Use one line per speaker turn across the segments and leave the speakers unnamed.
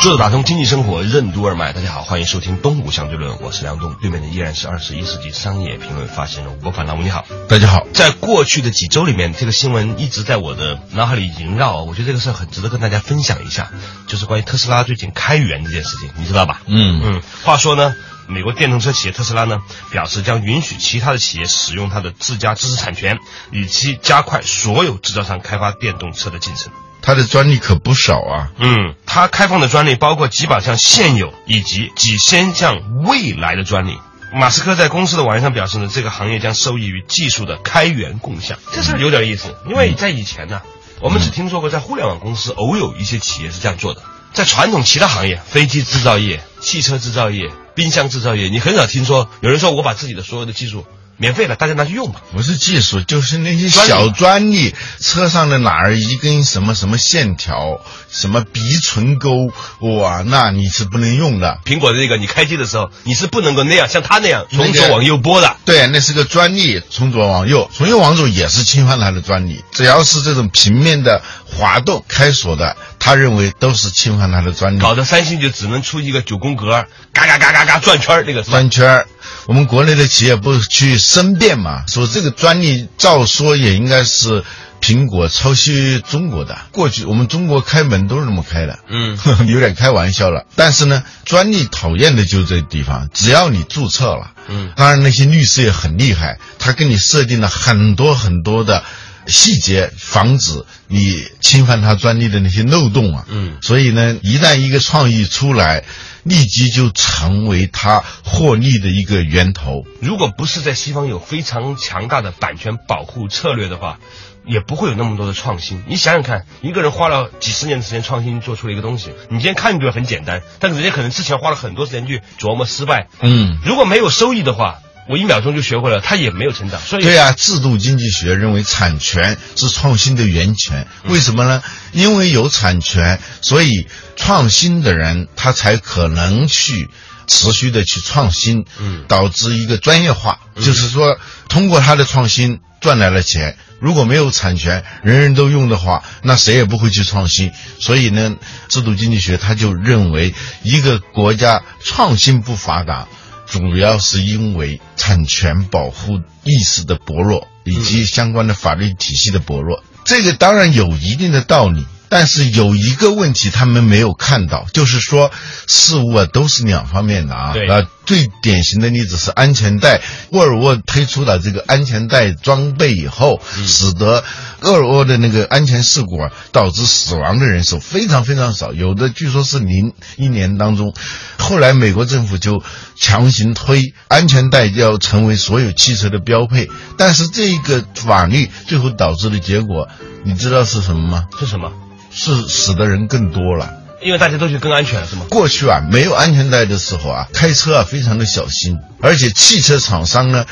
坐着打通经济生活任督二脉，大家好，欢迎收听《东吴相对论》，我是梁东，对面的依然是二十一世纪商业评论发行人吴伯凡。老吴你好，
大家好。
在过去的几周里面，这个新闻一直在我的脑海里萦绕，我觉得这个事儿很值得跟大家分享一下，就是关于特斯拉最近开源这件事情，你知道吧？
嗯
嗯。话说呢，美国电动车企业特斯拉呢表示将允许其他的企业使用它的自家知识产权，以期加快所有制造商开发电动车的进程。
它的专利可不少啊。
嗯，它开放的专利包括几百项现有以及几千项未来的专利。马斯克在公司的网页上表示呢，这个行业将受益于技术的开源共享，这是有点意思。因为在以前呢，我们只听说过在互联网公司偶有一些企业是这样做的，在传统其他行业，飞机制造业、汽车制造业、冰箱制造业，你很少听说有人说我把自己的所有的技术。免费的，大家拿去用吧。
不是技术，就是那些小专利，车上的哪儿一根什么什么线条，什么鼻唇沟，哇，那你是不能用的。
苹果的那个，你开机的时候，你是不能够那样，像他那样从左往右拨的。
对，那是个专利，从左往右，从右往左也是侵犯他的专利。只要是这种平面的滑动、开锁的，他认为都是侵犯他的专利。
搞得三星就只能出一个九宫格，嘎嘎嘎嘎嘎转圈那个
转圈我们国内的企业不去申辩嘛？说这个专利照说也应该是苹果抄袭中国的。过去我们中国开门都是这么开的，
嗯，
有点开玩笑了。但是呢，专利讨厌的就这地方，只要你注册了，
嗯，
当然那些律师也很厉害，他给你设定了很多很多的细节，防止你侵犯他专利的那些漏洞啊，
嗯，
所以呢，一旦一个创意出来。立即就成为他获利的一个源头。
如果不是在西方有非常强大的版权保护策略的话，也不会有那么多的创新。你想想看，一个人花了几十年的时间创新做出了一个东西，你今天看觉得很简单，但是人家可能之前花了很多时间去琢磨失败。
嗯，
如果没有收益的话。我一秒钟就学会了，他也没有成长，所以
对啊，制度经济学认为产权是创新的源泉。为什么呢？因为有产权，所以创新的人他才可能去持续的去创新，
嗯，
导致一个专业化。就是说，通过他的创新赚来了钱。如果没有产权，人人都用的话，那谁也不会去创新。所以呢，制度经济学他就认为，一个国家创新不发达。主要是因为产权保护意识的薄弱，以及相关的法律体系的薄弱。这个当然有一定的道理，但是有一个问题他们没有看到，就是说事物啊都是两方面的啊。
对。
最典型的例子是安全带，沃尔沃推出了这个安全带装备以后，使得沃尔沃的那个安全事故啊，导致死亡的人数非常非常少，有的据说是零一年当中。后来美国政府就强行推安全带要成为所有汽车的标配，但是这个法律最后导致的结果，你知道是什么吗？
是什么？
是死的人更多了。
因为大家都觉得更安全，是吗？
过去啊，没有安全带的时候啊，开车啊非常的小心，而且汽车厂商呢，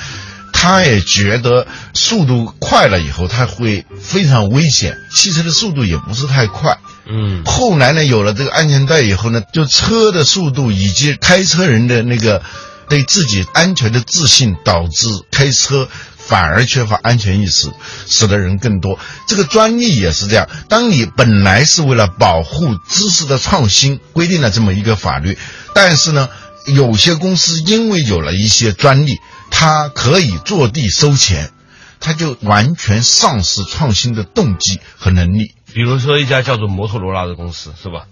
他也觉得速度快了以后，他会非常危险。汽车的速度也不是太快，
嗯。
后来呢，有了这个安全带以后呢，就车的速度以及开车人的那个对自己安全的自信，导致开车。反而缺乏安全意识，使得人更多。这个专利也是这样。当你本来是为了保护知识的创新，规定了这么一个法律，但是呢，有些公司因为有了一些专利，它可以坐地收钱，它就完全丧失创新的动机和能力。
比如说一家叫做摩托罗拉的公司，是吧？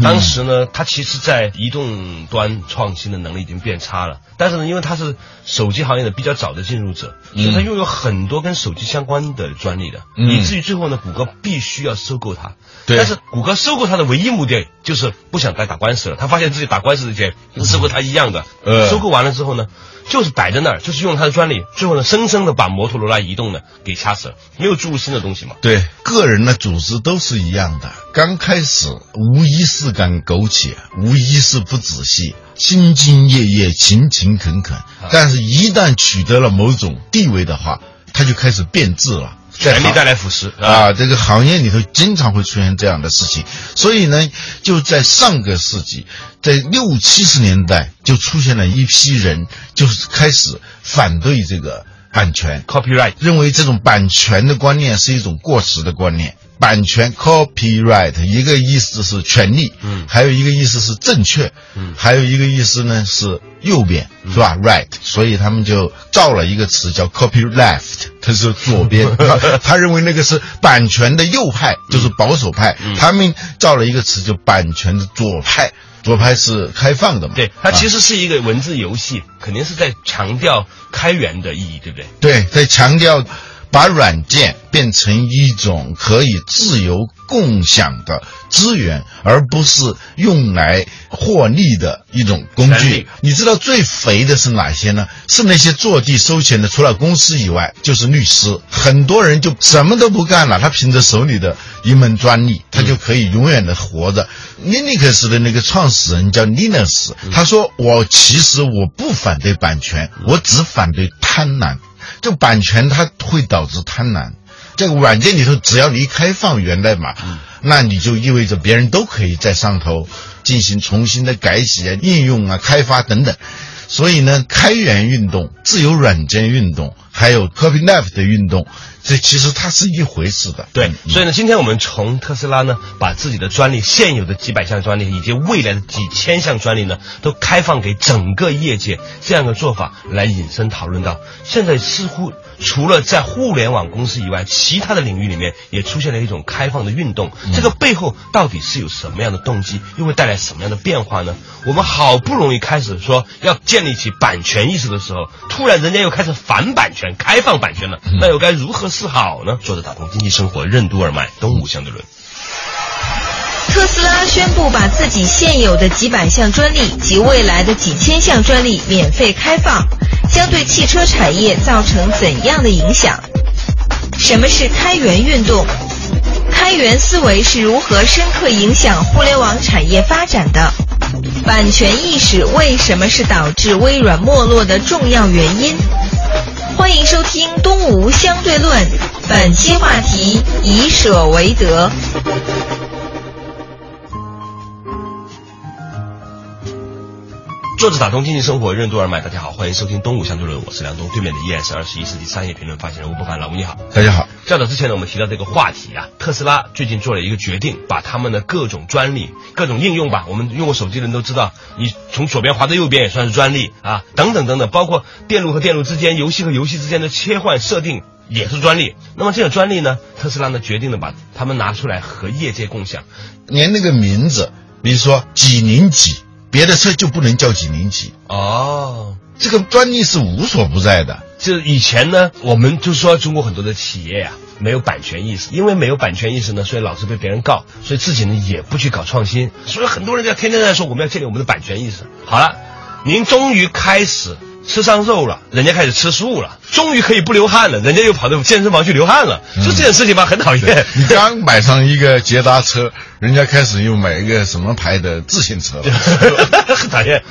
当时呢，它其实，在移动端创新的能力已经变差了。但是呢，因为它是手机行业的比较早的进入者，所以它拥有很多跟手机相关的专利的，以至于最后呢，谷歌必须要收购它。
对。
但是谷歌收购它的唯一目的就是不想再打官司了。他发现自己打官司的钱是和他一样的，
呃
收购完了之后呢，就是摆在那儿，就是用他的专利，最后呢，生生的把摩托罗拉移动呢给掐死了，没有注入新的东西嘛。
对，个人的组织都是一样的。刚开始无疑是敢苟且，无疑是不仔细，兢兢业业、勤勤恳恳。但是，一旦取得了某种地位的话，他就开始变质了。
权力带来腐蚀啊，
啊，这个行业里头经常会出现这样的事情，所以呢，就在上个世纪，在六七十年代就出现了一批人，就是开始反对这个版权
，copyright。
认为这种版权的观念是一种过时的观念。版权 copyright 一个意思是权利，
嗯
还有一个意思是正确，
嗯
还有一个意思呢是右边，是吧？right，所以他们就造了一个词叫 copyleft，它是左边，他 他认为那个是版权的右派，就是保守派，
嗯
他们造了一个词叫版权的左派，左派是开放的嘛？
对，它其
实。
实是一个文字游戏，肯定是在强调开源的意义，对不对？
对，在强调把软件变成一种可以自由共享的资源，而不是用来获利的一种工具。你知道最肥的是哪些呢？是那些坐地收钱的，除了公司以外，就是律师。很多人就什么都不干了，他凭着手里的一门专利，他就可以永远的活着。Linux 的那个创始人叫 Linus，他说：“我其实我不反对版权，我只反对贪婪。这版权它会导致贪婪。这个软件里头，只要你一开放源代码，那你就意味着别人都可以在上头进行重新的改写啊、应用啊、开发等等。所以呢，开源运动、自由软件运动，还有 copyleft 的运动，这其实它是一回事的。
对，
嗯
所以呢，今天我们从特斯拉呢，把自己的专利、现有的几百项专利以及未来的几千项专利呢，都开放给整个业界，这样的做法来引申讨论到，现在似乎除了在互联网公司以外，其他的领域里面也出现了一种开放的运动。这个背后到底是有什么样的动机，又会带来什么样的变化呢？我们好不容易开始说要建立起版权意识的时候，突然人家又开始反版权、开放版权了，那又该如何是好呢？说着打通经济生活任督二脉，东吴相对论。
特斯拉宣布把自己现有的几百项专利及未来的几千项专利免费开放，将对汽车产业造成怎样的影响？什么是开源运动？开源思维是如何深刻影响互联网产业发展的？版权意识为什么是导致微软没落的重要原因？欢迎收听《东吴相对论》，本期话题：以舍为得。
作者打通经济生活任督二脉，大家好，欢迎收听东吴相对论，我是梁东，对面的依然是二十一世纪商业评论发行人吴伯凡，老吴你好。
大家好，
较早之前呢，我们提到这个话题啊，特斯拉最近做了一个决定，把他们的各种专利、各种应用吧，我们用过手机的人都知道，你从左边滑到右边也算是专利啊，等等等等，包括电路和电路之间、游戏和游戏之间的切换设定也是专利。那么这个专利呢，特斯拉呢决定了把它们拿出来和业界共享。
连那个名字，比如说几零几，别的车就不能叫几零几，
哦，
这个专利是无所不在的。
就以前呢，我们就说中国很多的企业呀、没有版权意识，因为没有版权意识呢，所以老是被别人告，所以自己呢也不去搞创新，所以很多人在天天在说我们要建立我们的版权意识。好了，您终于开始吃上肉了，人家开始吃素了，终于可以不流汗了，人家又跑到健身房去流汗了，就这件事情吧，很讨厌。
你刚买上一个捷达车，人家开始又买一个什么牌的自行车了。
很讨厌。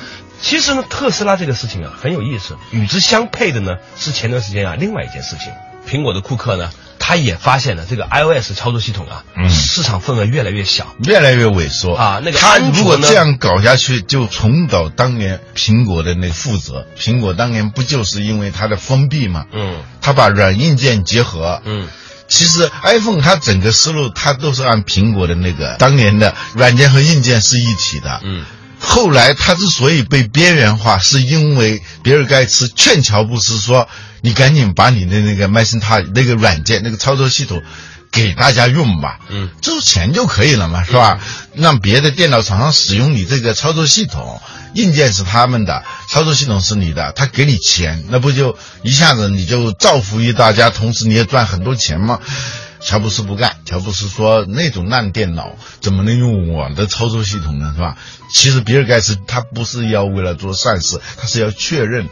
其实呢，特斯拉这个事情啊很有意思，与之相配的呢是前段时间啊另外一件事情，苹果的库克呢，他也发现了这个 iOS 操作系统啊，
嗯
市场份额越来越小。
越来越萎缩
啊那个
他如果这样搞下去，就重蹈当年苹果的那覆辙。苹果当年不就是因为它的封闭嘛？
嗯
它把软硬件结合。
嗯，
其实 iPhone 它整个思路，它都是按苹果的那个当年的软件和硬件是一体的。
嗯，
后来他之所以被边缘化，是因为比尔盖茨劝乔布斯说：“你赶紧把你的那个 Macintosh 那个软件那个操作系统给大家用吧。”
嗯，
收钱就可以了嘛，是吧？让别的电脑厂商使用你这个操作系统，硬件是他们的，操作系统是你的，他给你钱，那不就一下子你就造福于大家，同时你也赚很多钱吗？乔布斯不干。乔布斯说那种烂电脑怎么能用我的操作系统呢？是吧？其实比尔盖茨他不是要为了做善事，他是要确认。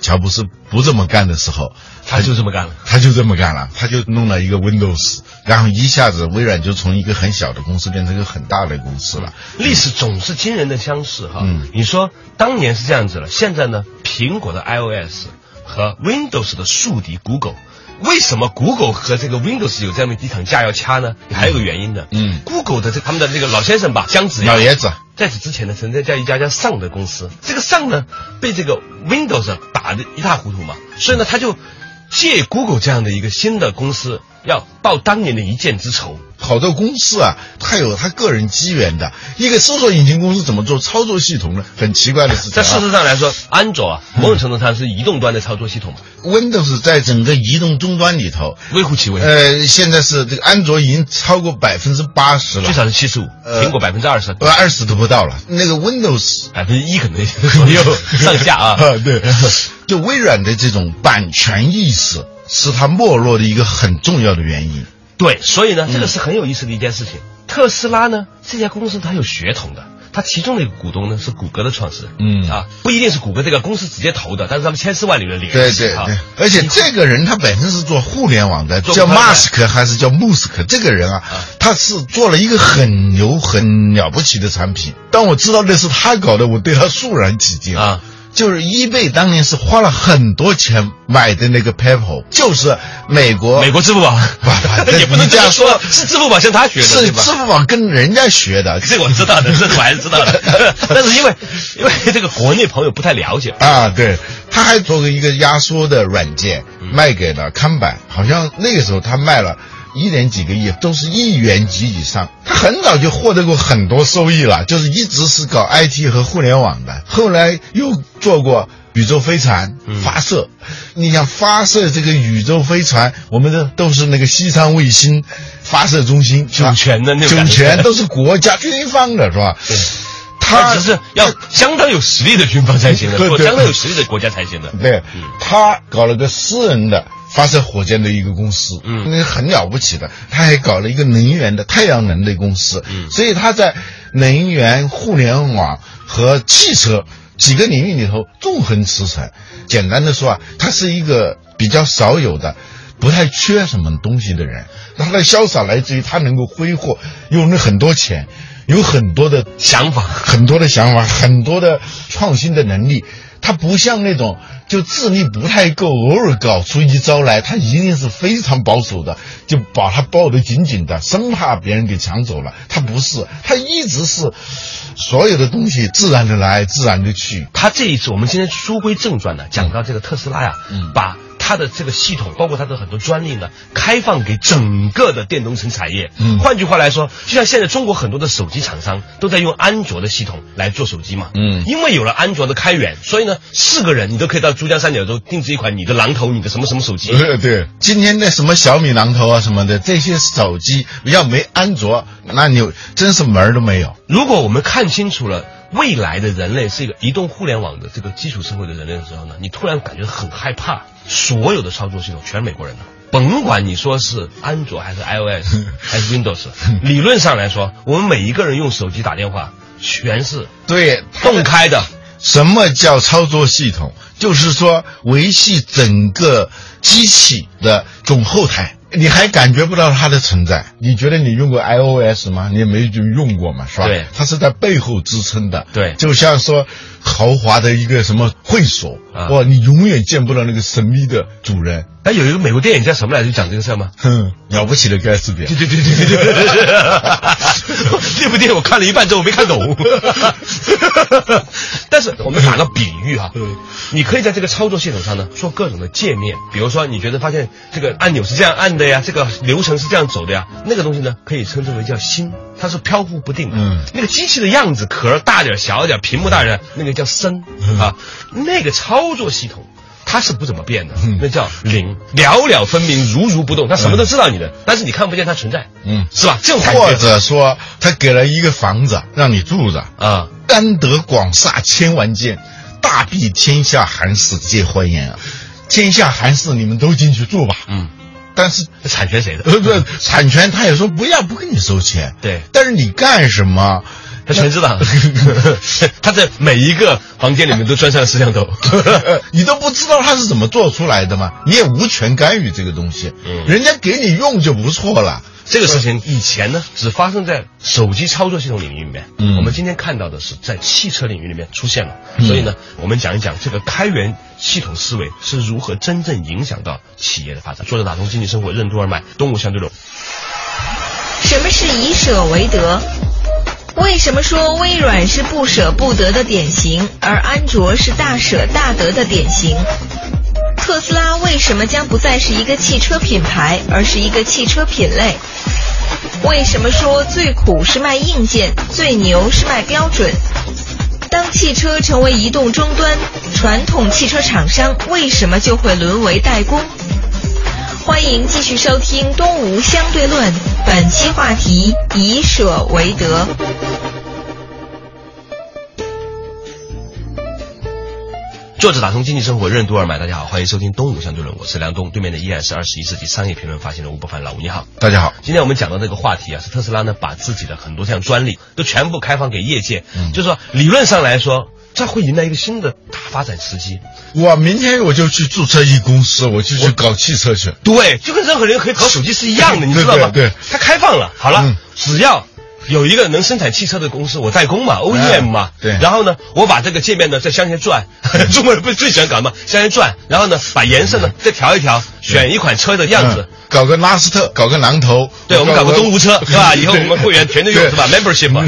乔布斯不这么干的时候，
他就这么干了，
他就这么干了，他就弄了一个 Windows，然后一下子微软就从一个很小的公司变成一个很大的公司了。
历史总是惊人的相似哈。
嗯
你说当年是这样子了，现在呢，苹果的 iOS 和 Windows 的宿敌 Google。为什么 Google 和这个 Windows 有这么一场架要掐呢？还有个原因的，
嗯
，Google 的这他们的这个老先生吧，姜子牙
老爷子，
在此之前呢，曾经在一家叫 Sun 的公司，这个 Sun 呢被这个 Windows 打得一塌糊涂嘛，所以呢他就借 Google 这样的一个新的公司，要报当年的一箭之仇。
好多公司啊，它有它个人机缘的。一个搜索引擎公司怎么做操作系统呢？很奇怪的事情、
在
啊。
事实上来说，安卓啊，某种程度上是移动端的操作系统嘛
，Windows 在整个移动终端里头，
微乎其微，
呃，现在是这个安卓已经超过百分之八十了
最，少是七十五，
呃
苹果百分之二十，
呃，二十都不到了。那个 Windows
百分之一可能左右上下啊。
对，就微软的这种版权意识是它没落的一个很重要的原因。
对，所以呢，这
嗯
个是很有意思的一件事情。特斯拉呢，这家公司它有血统的，它其中的一个股东呢是谷歌的创始人，
嗯
啊，不一定是谷歌这个公司直接投的，但是他们千丝万缕的联系啊
对对对，而且这个人他本身是做互联网的，叫马斯克还是叫穆斯克？这个人啊
啊，
他是做了一个很牛、很了不起的产品。当我知道那是他搞的，我对他肃然起敬
啊。
就是易贝当年是花了很多钱买的那个 PayPal，就是美国
美国支付宝
不
也不能
这样
说
说，
是支付宝向他学的，
是
吧
支？付宝跟人家学的。
这个我知道的，这个我还是知道的，但是因为因为这个国内朋友不太了解，
啊，对，他还做过一个压缩的软件，卖给了康柏，好像那个时候他卖了。一点几个亿，都是亿元级以上。他很早就获得过很多收益了，就是一直是搞 IT 和互联网的。后来又做过宇宙飞船发射，你想发射这个宇宙飞船，我们的都是那个西昌卫星发射中心，是吧？
主权的那种
主
感觉。
权都是国家军方的，是吧？
对。
他
只是要相当有实力的军方才行的，
对对。
或相当有实力的国家才行的。
对，他搞了个私人的发射火箭的一个公司，
嗯
那很了不起的。他还搞了一个能源的太阳能的公司，
嗯
所以他在能源、互联网和汽车几个领域里头纵横驰骋。简单的说啊，他是一个比较少有的。不太缺什么东西的人，他的潇洒来自于他能够挥霍，用了很多钱，有很多的
想法
很多的想法，很多的创新的能力。他不像那种就智力不太够，偶尔搞出一招来，他一定是非常保守的，就把他抱得紧紧的，生怕别人给抢走了。他不是，他一直是所有的东西自然的来，自然的去。
他这一次，我们今天书归正传呢，讲到这个特斯拉呀，
嗯
把它的这个系统，包括它的很多专利呢，开放给整个的电动车产业。
嗯
换句话来说，就像现在中国很多的手机厂商都在用安卓的系统来做手机嘛。
嗯
因为有了安卓的开源，所以呢，四个人你都可以到珠江三角洲定制一款你的榔头，你的什么什么手机。
对对，今天的什么小米榔头啊什么的，这些手机要没安卓，那你真是门儿都没有。
如果我们看清楚了未来的人类是一个移动互联网的这个基础社会的人类的时候呢，你突然感觉很害怕，所有的操作系统全是美国人的。甭管你说是安卓还是 iOS 还是 Windows，理论上来说，我们每一个人用手机打电话全是
对，
动开的。
什么叫操作系统？就是说维系整个机器的总后台，你还感觉不到它的存在。你觉得你用过 iOS 吗？你也没就用过嘛，是吧？
对
它是在背后支撑的。
对
就像说豪华的一个什么会所，
啊
哇，你永远见不到那个神秘的主人。
哎，有一个美国电影叫什么来着？就讲这个事儿吗？
哼，了不起的盖茨比。
对对对对对对对，那部电影我看了一半之后我没看懂。但是我们打个比喻哈，你可以在这个操作系统上呢做各种的界面，比如说你觉得发现这个按钮是这样按的呀，这个流程是这样走的呀，那个东西呢可以称之为叫心，它是飘忽不定的。
嗯
那个机器的样子壳大点小点，屏幕大点，那个叫身啊，那个操作系统。它是不怎么变的，那叫灵，了了分明，如如不动。它什么都知道你的，但是你看不见它存在，
嗯
是吧？这种
或者说，他给了一个房子让你住着，
啊，
安得广厦千万间，大庇天下寒士皆欢颜啊！天下寒士，你们都进去住吧。
嗯，
但是
产权谁的？
呃不，产权他也说不要，不跟你收钱。
对
但是你干什么？
他全知道，他在每一个房间里面都装上了摄像头。
你都不知道他是怎么做出来的吗？你也无权干预这个东西，
嗯
人家给你用就不错了。
这个事情以前呢，只发生在手机操作系统领域里面。
嗯
我们今天看到的是在汽车领域里面出现了。所以呢，我们讲一讲这个开源系统思维是如何真正影响到企业的发展。作者打通经济生活任督二脉，东吴相对论。
什么是以舍为得？为什么说微软是不舍不得的典型，而安卓是大舍大得的典型？特斯拉为什么将不再是一个汽车品牌，而是一个汽车品类？为什么说最苦是卖硬件，最牛是卖标准？当汽车成为移动终端，传统汽车厂商为什么就会沦为代工？欢迎继续收听《东吴相对论》，本期话题以舍为得。
作者打通经济生活任督二脉，大家好，欢迎收听东吴相对论，我是梁东，对面的依然是二十一世纪商业评论发行人吴伯凡，老吴你好。
大家好，
今天我们讲到这个话题啊，是特斯拉呢把自己的很多项专利都全部开放给业界，
嗯
就是说理论上来说，这会迎来一个新的大发展时机。
我明天我就去注册一公司，我就去搞汽车去。
对，就跟任何人可以搞手机是一样的，你知道吗？
对对对
它开放了，好了，
嗯
只要。有一个能生产汽车的公司，我代工嘛，OEM 嘛，
对。
然后呢，我把这个界面呢再向前转，中国人不是最喜欢搞嘛，向前转，然后呢，把颜色呢再调一调，选一款车的样子。
嗯，搞个拉斯特，搞个榔头，
对，我们搞个东吴车，是吧？以后我们会员全都用是吧？membership 嘛。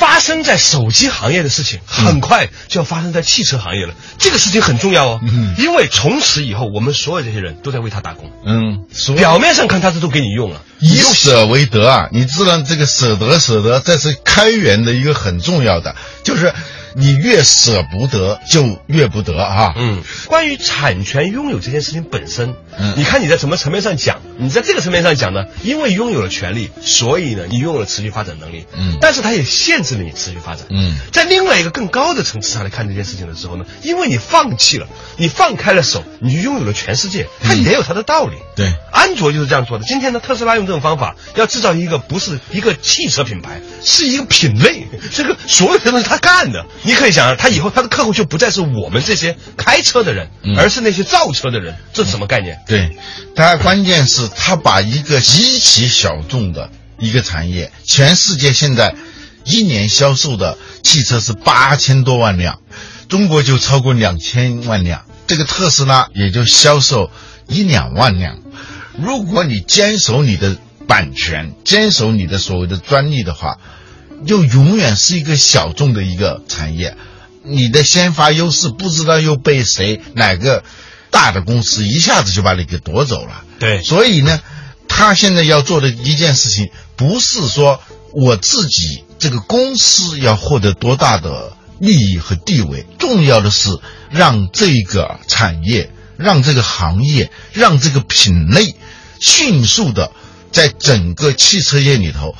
发生在手机行业的事情，很快就要发生在汽车行业了。这个事情很重要哦，
嗯
因为从此以后，我们所有这些人都在为他打工。
嗯，所
表面上看，他这都给你用了，
以舍为得啊！你知道这个舍得舍得，这是开源的一个很重要的，就是你越舍不得就越不得啊。
嗯，关于产权拥有这件事情本身，
嗯
你看你在什么层面上讲？你在这个层面上讲呢，因为拥有了权利，所以呢，你拥有了持续发展能力。
嗯
但是它也限制了你持续发展。
嗯
在另外一个更高的层次上来看这件事情的时候呢，因为你放弃了，你放开了手，你就拥有了全世界，它也有它的道理。
对，
安卓就是这样做的。今天呢，特斯拉用这种方法要制造一个不是一个汽车品牌，是一个品类，这个所有的东西他干的。你可以想啊，他以后他的客户就不再是我们这些开车的人，
嗯
而是那些造车的人。这是什么概念？
对，他关键是他把一个极其小众的一个产业，全世界现在一年销售的汽车是八千多万辆，中国就超过两千万辆，这个特斯拉也就销售一两万辆。如果你坚守你的版权，坚守你的所谓的专利的话，就永远是一个小众的一个产业。你的先发优势不知道又被谁哪个大的公司一下子就把你给夺走了。
对
所以呢，他现在要做的一件事情，不是说我自己这个公司要获得多大的利益和地位，重要的是让这个产业、让这个行业、让这个品类迅速的在整个汽车业里头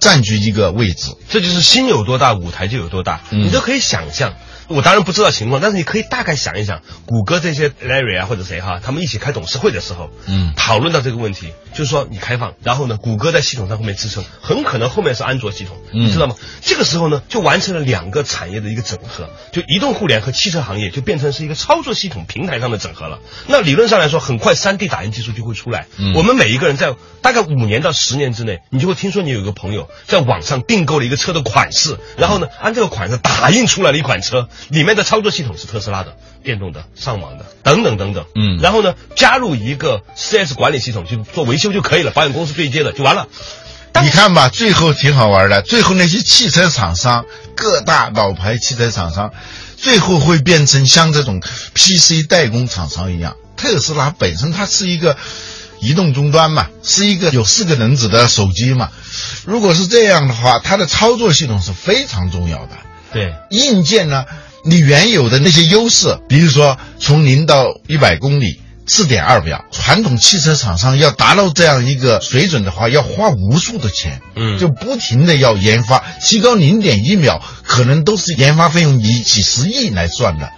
占据一个位置。
这就是心有多大，舞台就有多大。
嗯
你都可以想象。我当然不知道情况，但是你可以大概想一想，谷歌这些 Larry 啊或者谁哈，他们一起开董事会的时候，
嗯
讨论到这个问题，就是说你开放，然后呢，谷歌在系统上后面支撑，很可能后面是安卓系统，
嗯
你知道吗？这个时候呢，就完成了两个产业的一个整合，就移动互联和汽车行业就变成是一个操作系统平台上的整合了。那理论上来说，很快 3D 打印技术就会出来，
嗯
我们每一个人在大概五年到十年之内，你就会听说你有一个朋友在网上订购了一个车的款式，然后呢，按这个款式打印出来了一款车，里面的操作系统是特斯拉的、电动的、上网的等等等等。
嗯
然后呢，加入一个 4S 管理系统，去做维修就可以了，保险公司对接的就完了。
你看吧，最后挺好玩的。最后那些汽车厂商，各大老牌汽车厂商，最后会变成像这种 PC 代工厂商一样。特斯拉本身它是一个移动终端嘛，是一个有四个轮子的手机嘛。如果是这样的话，它的操作系统是非常重要的。
对，
硬件呢，你原有的那些优势，比如说从零到一百公里四点二秒，传统汽车厂商要达到这样一个水准的话，要花无数的钱，
嗯
就不停的要研发，提高零点一秒，可能都是研发费用以几十亿来算的。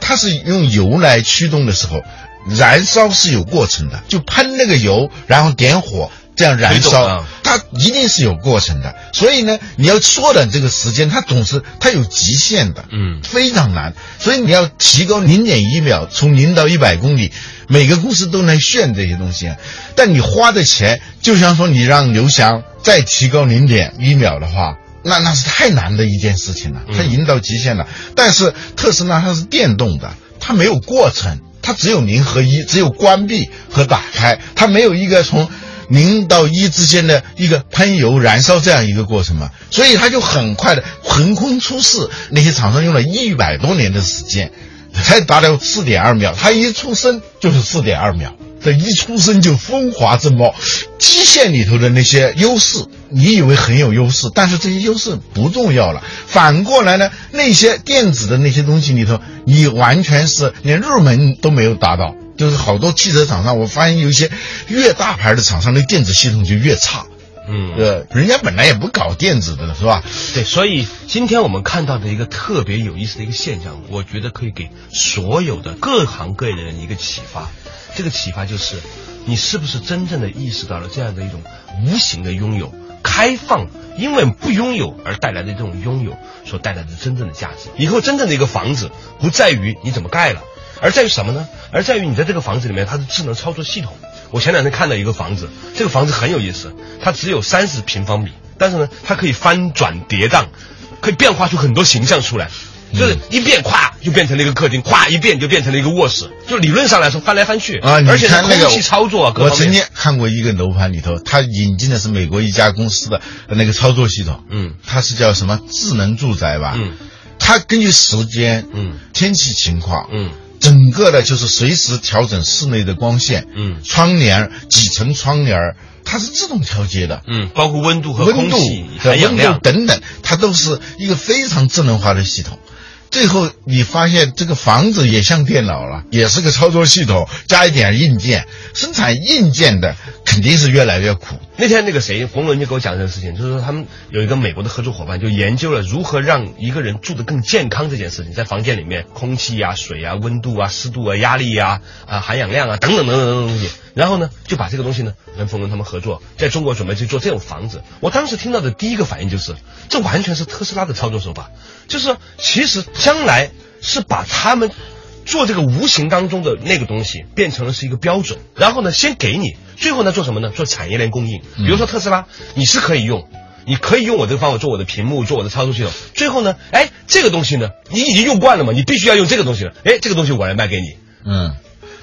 它是用油来驱动的时候，燃烧是有过程的，就喷那个油，然后点火。这样燃烧它一定是有过程的。所以呢，你要缩短这个时间，它总是它有极限的，
嗯
非常难。所以你要提高零点一秒，从零到一百公里，每个公司都能炫这些东西啊。但你花的钱，就像说你让刘翔再提高零点一秒的话，那那是太难的一件事情了，它已经到极限了。但是特斯拉它是电动的，它没有过程，它只有零和一，只有关闭和打开，它没有一个从。零到一之间的一个喷油燃烧这样一个过程嘛，所以它就很快的横空出世。那些厂商用了一百多年的时间，才达到四点二秒。它一出生就是四点二秒，这一出生就风华正茂。基线里头的那些优势，你以为很有优势，但是这些优势不重要了。反过来呢，那些电子的那些东西里头，你完全是连入门都没有达到。就是好多汽车厂商，我发现有一些越大牌的厂商的电子系统就越差。
嗯，
呃，人家本来也不搞电子的，是吧？
对，所以今天我们看到的一个特别有意思的一个现象，我觉得可以给所有的各行各业的人一个启发。这个启发就是，你是不是真正的意识到了这样的一种无形的拥有、开放，因为不拥有而带来的这种拥有所带来的真正的价值。以后真正的一个房子，不在于你怎么盖了。而在于什么呢？而在于你在这个房子里面，它的智能操作系统。我前两天看到一个房子，这个房子很有意思，它只有三十平方米，但是呢，它可以翻转叠宕，可以变化出很多形象出来。就是一变，咵就变成了一个客厅，咵一变就变成了一个卧室。就理论上来说，翻来翻去
啊，
而且空气操作
我曾经看过一个楼盘里头，它引进的是美国一家公司的那个操作系统，
嗯
它是叫什么智能住宅吧？
嗯，
它根据时间、
嗯
天气情况，
嗯
整个的就是随时调整室内的光线，
嗯
窗帘几层窗帘，它是自动调节的。
嗯，包括温度和
温度和温度。等等，它都是一个非常智能化的系统。最后你发现这个房子也像电脑了，也是个操作系统，加一点硬件，生产硬件的肯定是越来越苦。
那天那个谁，冯仑就给我讲这个事情，就是说他们有一个美国的合作伙伴，就研究了如何让一个人住得更健康这件事情，在房间里面，空气啊、水啊、温度啊、湿度啊、压力啊、啊含氧量啊等等等等等等东西，然后呢就把这个东西呢跟冯仑他们合作，在中国准备去做这种房子。我当时听到的第一个反应就是，这完全是特斯拉的操作手法，就是其实将来是把他们。做这个无形当中的那个东西，变成了是一个标准，然后呢，先给你，最后呢做什么呢？做产业链供应。比如说特斯拉，你是可以用，你可以用我这个方法做我的屏幕，做我的操作系统。最后呢，哎，这个东西呢，你已经用惯了嘛，你必须要用这个东西了。哎，这个东西我来卖给你。
嗯，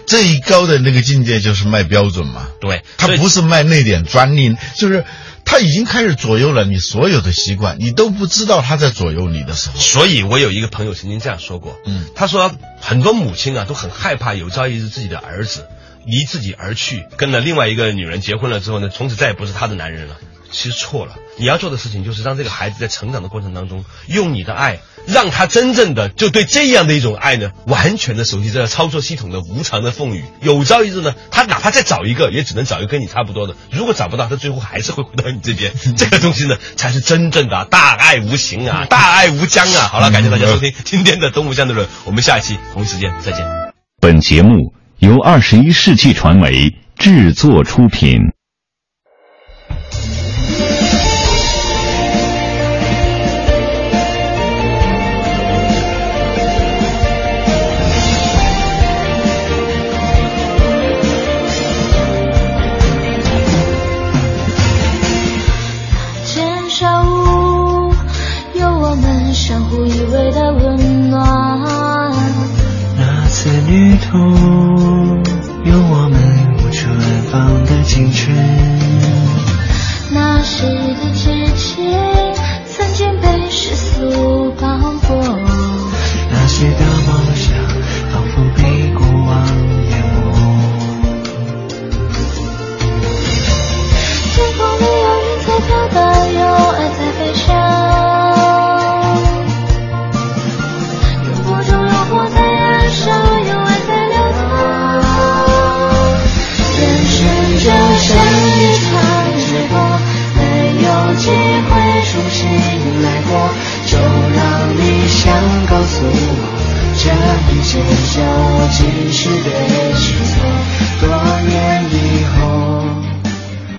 最高的那个境界就是卖标准嘛。
对，他
不是卖那点专利，就是他已经开始左右了你所有的习惯，你都不知道他在左右你的时候。
所以我有一个朋友曾经这样说过，
嗯
他说很多母亲啊都很害怕有朝一日自己的儿子离自己而去，跟了另外一个女人结婚了之后呢，从此再也不是他的男人了。其实错了，你要做的事情就是让这个孩子在成长的过程当中，用你的爱，让他真正的就对这样的一种爱呢，完全的熟悉这个操作系统的无常的风雨。有朝一日呢，他哪怕再找一个，也只能找一个跟你差不多的。如果找不到，他最后还是会回到你这边。这个东西呢，才是真正的大爱无形啊，大爱无疆啊。好了，感谢大家收听今天的东吴相对论，我们下期同一时间再见。
本节目由二十一世纪传媒制作出品。
青春。
那时的激情曾经被世俗包裹，
那些